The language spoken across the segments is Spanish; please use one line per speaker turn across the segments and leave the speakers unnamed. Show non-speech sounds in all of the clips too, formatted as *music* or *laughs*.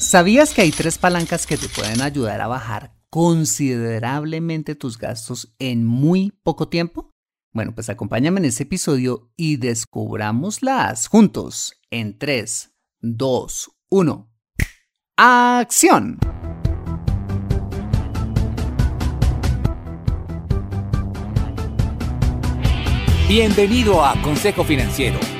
¿Sabías que hay tres palancas que te pueden ayudar a bajar considerablemente tus gastos en muy poco tiempo? Bueno, pues acompáñame en este episodio y descubrámoslas juntos en 3, 2, 1. ¡Acción!
Bienvenido a Consejo Financiero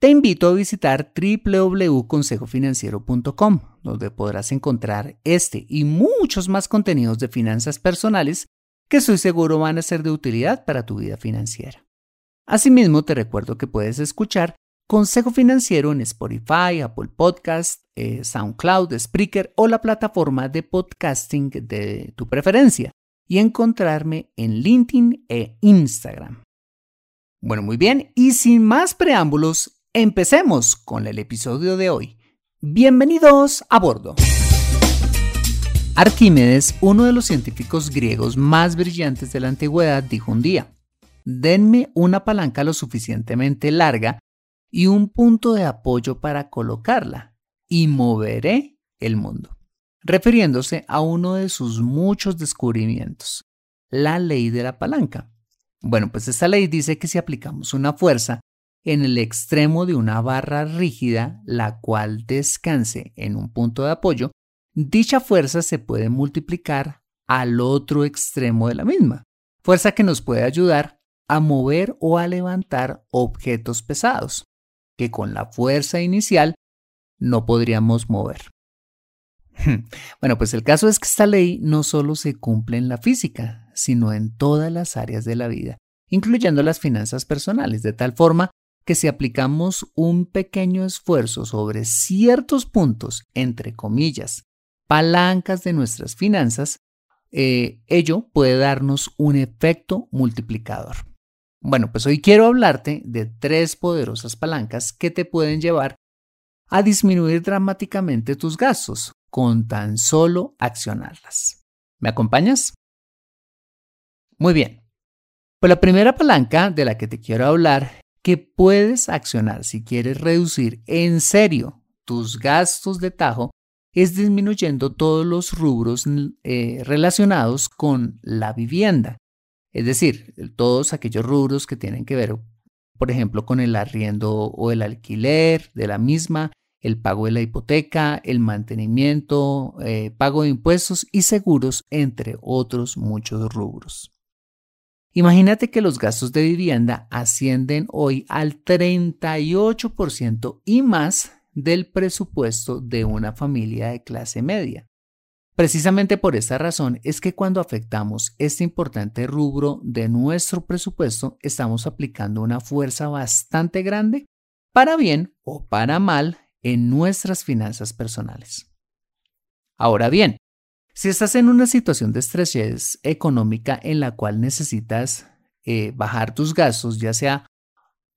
te invito a visitar www.consejofinanciero.com, donde podrás encontrar este y muchos más contenidos de finanzas personales que estoy seguro van a ser de utilidad para tu vida financiera. Asimismo, te recuerdo que puedes escuchar Consejo Financiero en Spotify, Apple Podcast, eh, SoundCloud, Spreaker o la plataforma de podcasting de tu preferencia y encontrarme en LinkedIn e Instagram. Bueno, muy bien, y sin más preámbulos, Empecemos con el episodio de hoy. Bienvenidos a bordo. Arquímedes, uno de los científicos griegos más brillantes de la antigüedad, dijo un día, denme una palanca lo suficientemente larga y un punto de apoyo para colocarla, y moveré el mundo, refiriéndose a uno de sus muchos descubrimientos, la ley de la palanca. Bueno, pues esta ley dice que si aplicamos una fuerza en el extremo de una barra rígida, la cual descanse en un punto de apoyo, dicha fuerza se puede multiplicar al otro extremo de la misma, fuerza que nos puede ayudar a mover o a levantar objetos pesados, que con la fuerza inicial no podríamos mover. *laughs* Bueno, pues el caso es que esta ley no solo se cumple en la física, sino en todas las áreas de la vida, incluyendo las finanzas personales, de tal forma que si aplicamos un pequeño esfuerzo sobre ciertos puntos, entre comillas, palancas de nuestras finanzas, eh, ello puede darnos un efecto multiplicador. Bueno, pues hoy quiero hablarte de tres poderosas palancas que te pueden llevar a disminuir dramáticamente tus gastos con tan solo accionarlas. ¿Me acompañas? Muy bien. Pues la primera palanca de la que te quiero hablar que puedes accionar si quieres reducir en serio tus gastos de tajo es disminuyendo todos los rubros eh, relacionados con la vivienda. Es decir, todos aquellos rubros que tienen que ver, por ejemplo, con el arriendo o el alquiler de la misma, el pago de la hipoteca, el mantenimiento, eh, pago de impuestos y seguros, entre otros muchos rubros. Imagínate que los gastos de vivienda ascienden hoy al 38% y más del presupuesto de una familia de clase media. Precisamente por esta razón es que cuando afectamos este importante rubro de nuestro presupuesto, estamos aplicando una fuerza bastante grande, para bien o para mal, en nuestras finanzas personales. Ahora bien, si estás en una situación de estrés económica en la cual necesitas eh, bajar tus gastos, ya sea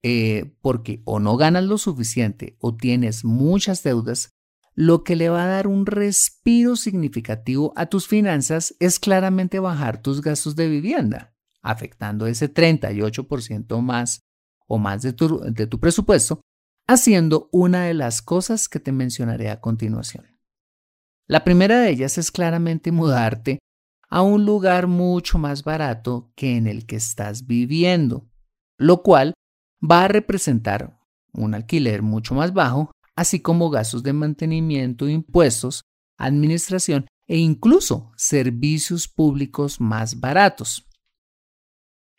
eh, porque o no ganas lo suficiente o tienes muchas deudas, lo que le va a dar un respiro significativo a tus finanzas es claramente bajar tus gastos de vivienda, afectando ese 38% más o más de tu presupuesto, haciendo una de las cosas que te mencionaré a continuación. La primera de ellas es claramente mudarte a un lugar mucho más barato que en el que estás viviendo, lo cual va a representar un alquiler mucho más bajo, así como gastos de mantenimiento, impuestos, administración e incluso servicios públicos más baratos.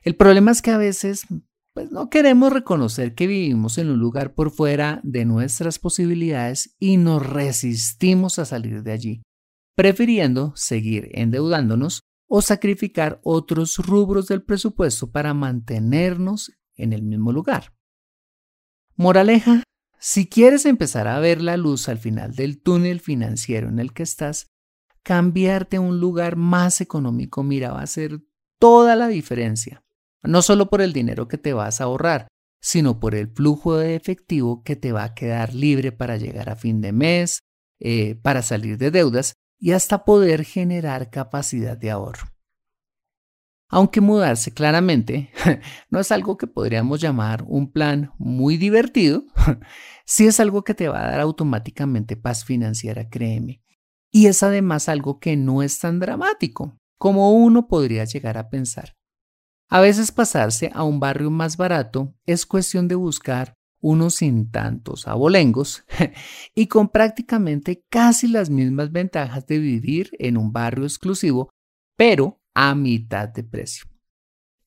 El problema es que a veces pues no queremos reconocer que vivimos en un lugar por fuera de nuestras posibilidades y nos resistimos a salir de allí, prefiriendo seguir endeudándonos o sacrificar otros rubros del presupuesto para mantenernos en el mismo lugar. Moraleja, si quieres empezar a ver la luz al final del túnel financiero en el que estás, cambiarte a un lugar más económico, mira, va a hacer toda la diferencia no solo por el dinero que te vas a ahorrar, sino por el flujo de efectivo que te va a quedar libre para llegar a fin de mes, eh, para salir de deudas y hasta poder generar capacidad de ahorro. Aunque mudarse claramente *laughs* no es algo que podríamos llamar un plan muy divertido, *laughs* sí es algo que te va a dar automáticamente paz financiera, créeme. Y es además algo que no es tan dramático como uno podría llegar a pensar. A veces pasarse a un barrio más barato es cuestión de buscar unos sin tantos abolengos *laughs* y con prácticamente casi las mismas ventajas de vivir en un barrio exclusivo, pero a mitad de precio.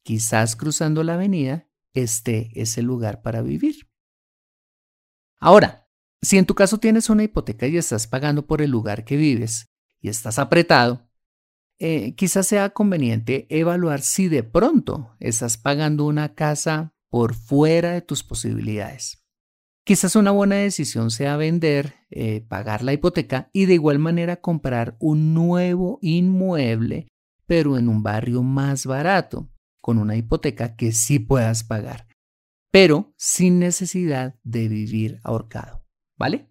Quizás cruzando la avenida esté ese lugar para vivir. Ahora, si en tu caso tienes una hipoteca y estás pagando por el lugar que vives y estás apretado, eh, quizás sea conveniente evaluar si de pronto estás pagando una casa por fuera de tus posibilidades. Quizás una buena decisión sea vender, eh, pagar la hipoteca y de igual manera comprar un nuevo inmueble, pero en un barrio más barato, con una hipoteca que sí puedas pagar, pero sin necesidad de vivir ahorcado. ¿Vale?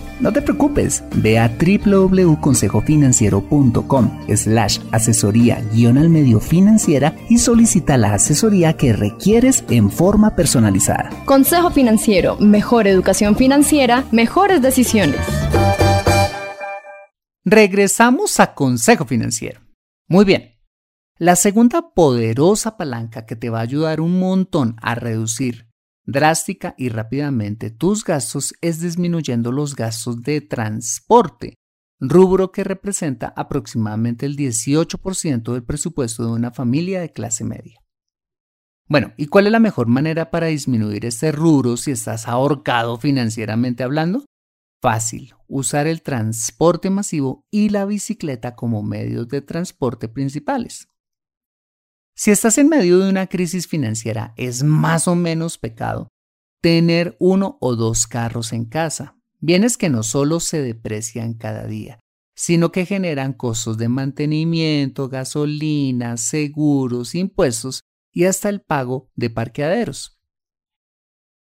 no te preocupes, ve a www.consejofinanciero.com slash asesoría guion al medio financiera y solicita la asesoría que requieres en forma personalizada.
Consejo Financiero, mejor educación financiera, mejores decisiones.
Regresamos a Consejo Financiero. Muy bien. La segunda poderosa palanca que te va a ayudar un montón a reducir drástica y rápidamente tus gastos es disminuyendo los gastos de transporte, rubro que representa aproximadamente el 18% del presupuesto de una familia de clase media. Bueno, ¿y cuál es la mejor manera para disminuir este rubro si estás ahorcado financieramente hablando? Fácil, usar el transporte masivo y la bicicleta como medios de transporte principales. Si estás en medio de una crisis financiera, es más o menos pecado tener uno o dos carros en casa. Bienes que no solo se deprecian cada día, sino que generan costos de mantenimiento, gasolina, seguros, impuestos y hasta el pago de parqueaderos.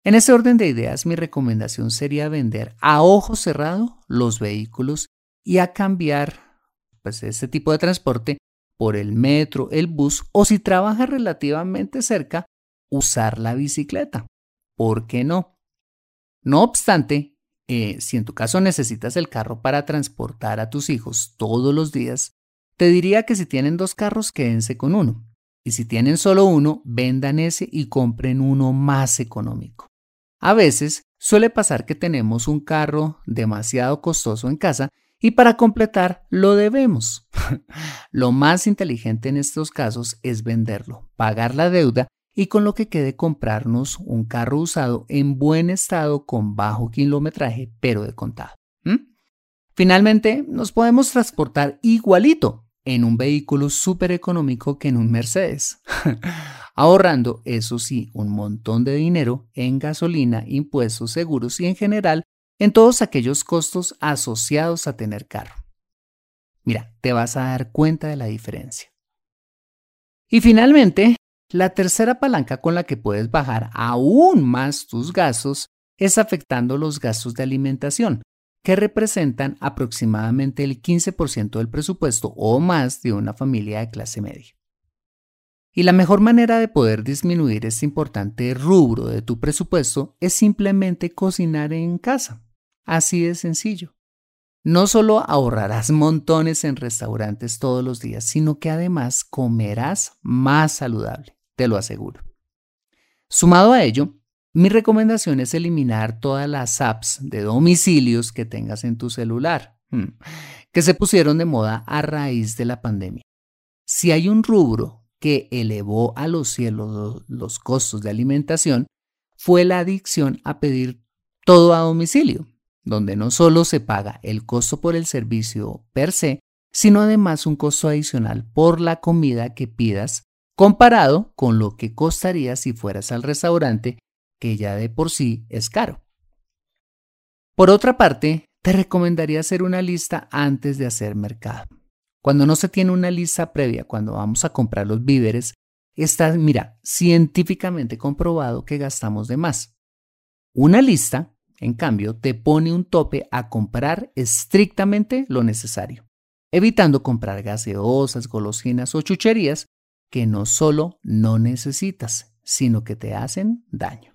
En ese orden de ideas, mi recomendación sería vender a ojo cerrado los vehículos y a cambiar pues, este tipo de transporte por el metro, el bus o si trabaja relativamente cerca, usar la bicicleta. ¿Por qué no? No obstante, eh, si en tu caso necesitas el carro para transportar a tus hijos todos los días, te diría que si tienen dos carros, quédense con uno. Y si tienen solo uno, vendan ese y compren uno más económico. A veces suele pasar que tenemos un carro demasiado costoso en casa y para completar lo debemos. *laughs* lo más inteligente en estos casos es venderlo, pagar la deuda y con lo que quede comprarnos un carro usado en buen estado con bajo kilometraje pero de contado. Finalmente, nos podemos transportar igualito en un vehículo súper económico que en un Mercedes, *laughs* ahorrando, eso sí, un montón de dinero en gasolina, impuestos, seguros y en general en todos aquellos costos asociados a tener carro. Mira, te vas a dar cuenta de la diferencia. Y finalmente, la tercera palanca con la que puedes bajar aún más tus gastos es afectando los gastos de alimentación, que representan aproximadamente el 15% del presupuesto o más de una familia de clase media. Y la mejor manera de poder disminuir este importante rubro de tu presupuesto es simplemente cocinar en casa. Así de sencillo. No solo ahorrarás montones en restaurantes todos los días, sino que además comerás más saludable, te lo aseguro. Sumado a ello, mi recomendación es eliminar todas las apps de domicilios que tengas en tu celular, hmm, que se pusieron de moda a raíz de la pandemia. Si hay un rubro que elevó a los cielos los costos de alimentación, fue la adicción a pedir todo a domicilio, donde no solo se paga el costo por el servicio per se, sino además un costo adicional por la comida que pidas comparado con lo que costaría si fueras al restaurante que ya de por sí es caro. Por otra parte, te recomendaría hacer una lista antes de hacer mercado. Cuando no se tiene una lista previa, cuando vamos a comprar los víveres, está, mira, científicamente comprobado que gastamos de más. Una lista, en cambio, te pone un tope a comprar estrictamente lo necesario, evitando comprar gaseosas, golosinas o chucherías que no solo no necesitas, sino que te hacen daño.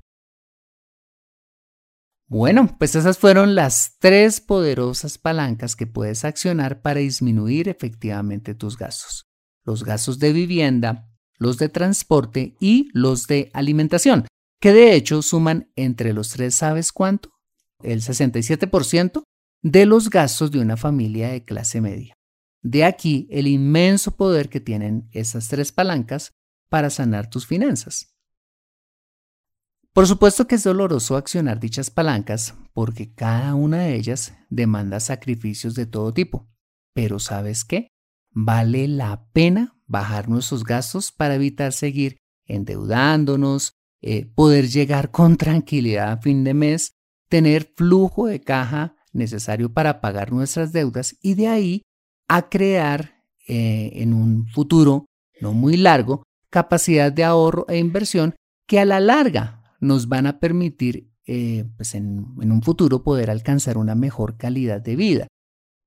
Bueno, pues esas fueron las tres poderosas palancas que puedes accionar para disminuir efectivamente tus gastos. Los gastos de vivienda, los de transporte y los de alimentación, que de hecho suman entre los tres, ¿sabes cuánto? El 67% de los gastos de una familia de clase media. De aquí el inmenso poder que tienen esas tres palancas para sanar tus finanzas. Por supuesto que es doloroso accionar dichas palancas porque cada una de ellas demanda sacrificios de todo tipo. Pero ¿sabes qué? Vale la pena bajar nuestros gastos para evitar seguir endeudándonos, eh, poder llegar con tranquilidad a fin de mes, tener flujo de caja necesario para pagar nuestras deudas y de ahí a crear eh, en un futuro no muy largo capacidad de ahorro e inversión que a la larga nos van a permitir eh, pues en, en un futuro poder alcanzar una mejor calidad de vida,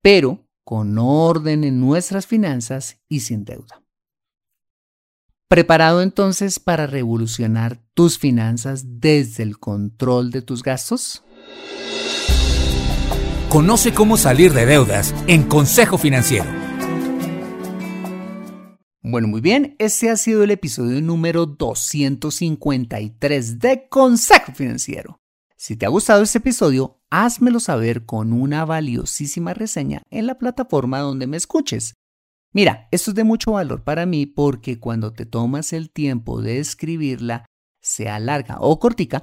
pero con orden en nuestras finanzas y sin deuda. ¿Preparado entonces para revolucionar tus finanzas desde el control de tus gastos?
Conoce cómo salir de deudas en Consejo Financiero
bueno, muy bien, este ha sido el episodio número 253 de Consejo Financiero. Si te ha gustado este episodio, házmelo saber con una valiosísima reseña en la plataforma donde me escuches. Mira, esto es de mucho valor para mí porque cuando te tomas el tiempo de escribirla, sea larga o cortica,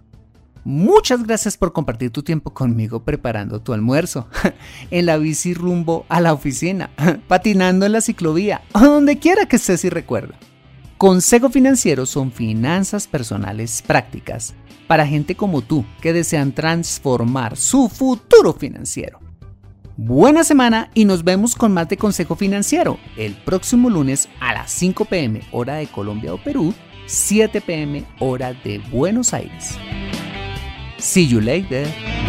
Muchas gracias por compartir tu tiempo conmigo preparando tu almuerzo, *laughs* en la bici rumbo a la oficina, *laughs* patinando en la ciclovía o donde quiera que estés y recuerda. Consejo Financiero son finanzas personales prácticas para gente como tú que desean transformar su futuro financiero. Buena semana y nos vemos con más de Consejo Financiero el próximo lunes a las 5 pm hora de Colombia o Perú, 7 pm hora de Buenos Aires. See you later.